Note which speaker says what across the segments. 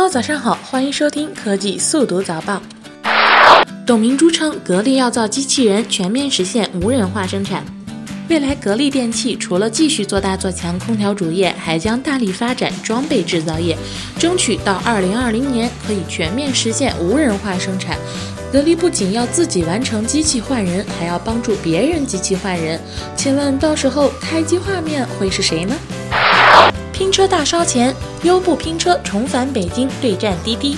Speaker 1: Hello，早上好，欢迎收听科技速读早报。董明珠称，格力要造机器人，全面实现无人化生产。未来，格力电器除了继续做大做强空调主业，还将大力发展装备制造业，争取到二零二零年可以全面实现无人化生产。格力不仅要自己完成机器换人，还要帮助别人机器换人。请问到时候开机画面会是谁呢？拼车大烧钱，优步拼车重返北京对战滴滴。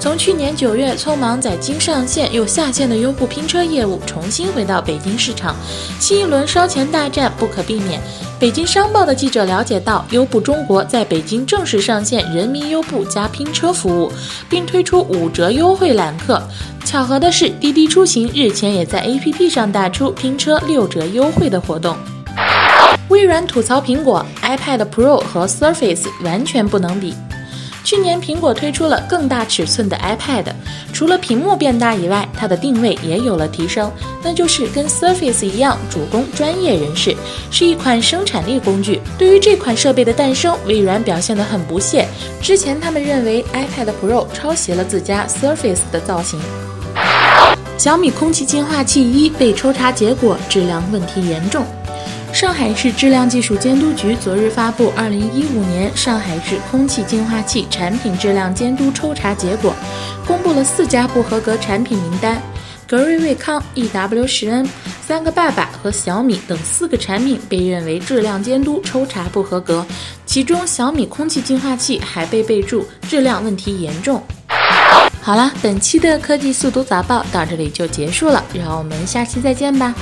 Speaker 1: 从去年九月匆忙在京上线又下线的优步拼车业务，重新回到北京市场，新一轮烧钱大战不可避免。北京商报的记者了解到，优步中国在北京正式上线人民优步加拼车服务，并推出五折优惠揽客。巧合的是，滴滴出行日前也在 APP 上打出拼车六折优惠的活动。微软吐槽苹果 iPad Pro 和 Surface 完全不能比。去年苹果推出了更大尺寸的 iPad，除了屏幕变大以外，它的定位也有了提升，那就是跟 Surface 一样，主攻专业人士，是一款生产力工具。对于这款设备的诞生，微软表现得很不屑。之前他们认为 iPad Pro 抄袭了自家 Surface 的造型。小米空气净化器一被抽查结果，质量问题严重。上海市质量技术监督局昨日发布《二零一五年上海市空气净化器产品质量监督抽查结果》，公布了四家不合格产品名单。格瑞卫康、EW 十 N、三个爸爸和小米等四个产品被认为质量监督抽查不合格，其中小米空气净化器还被备注质量问题严重。好了，本期的科技速读早报到这里就结束了，让我们下期再见吧。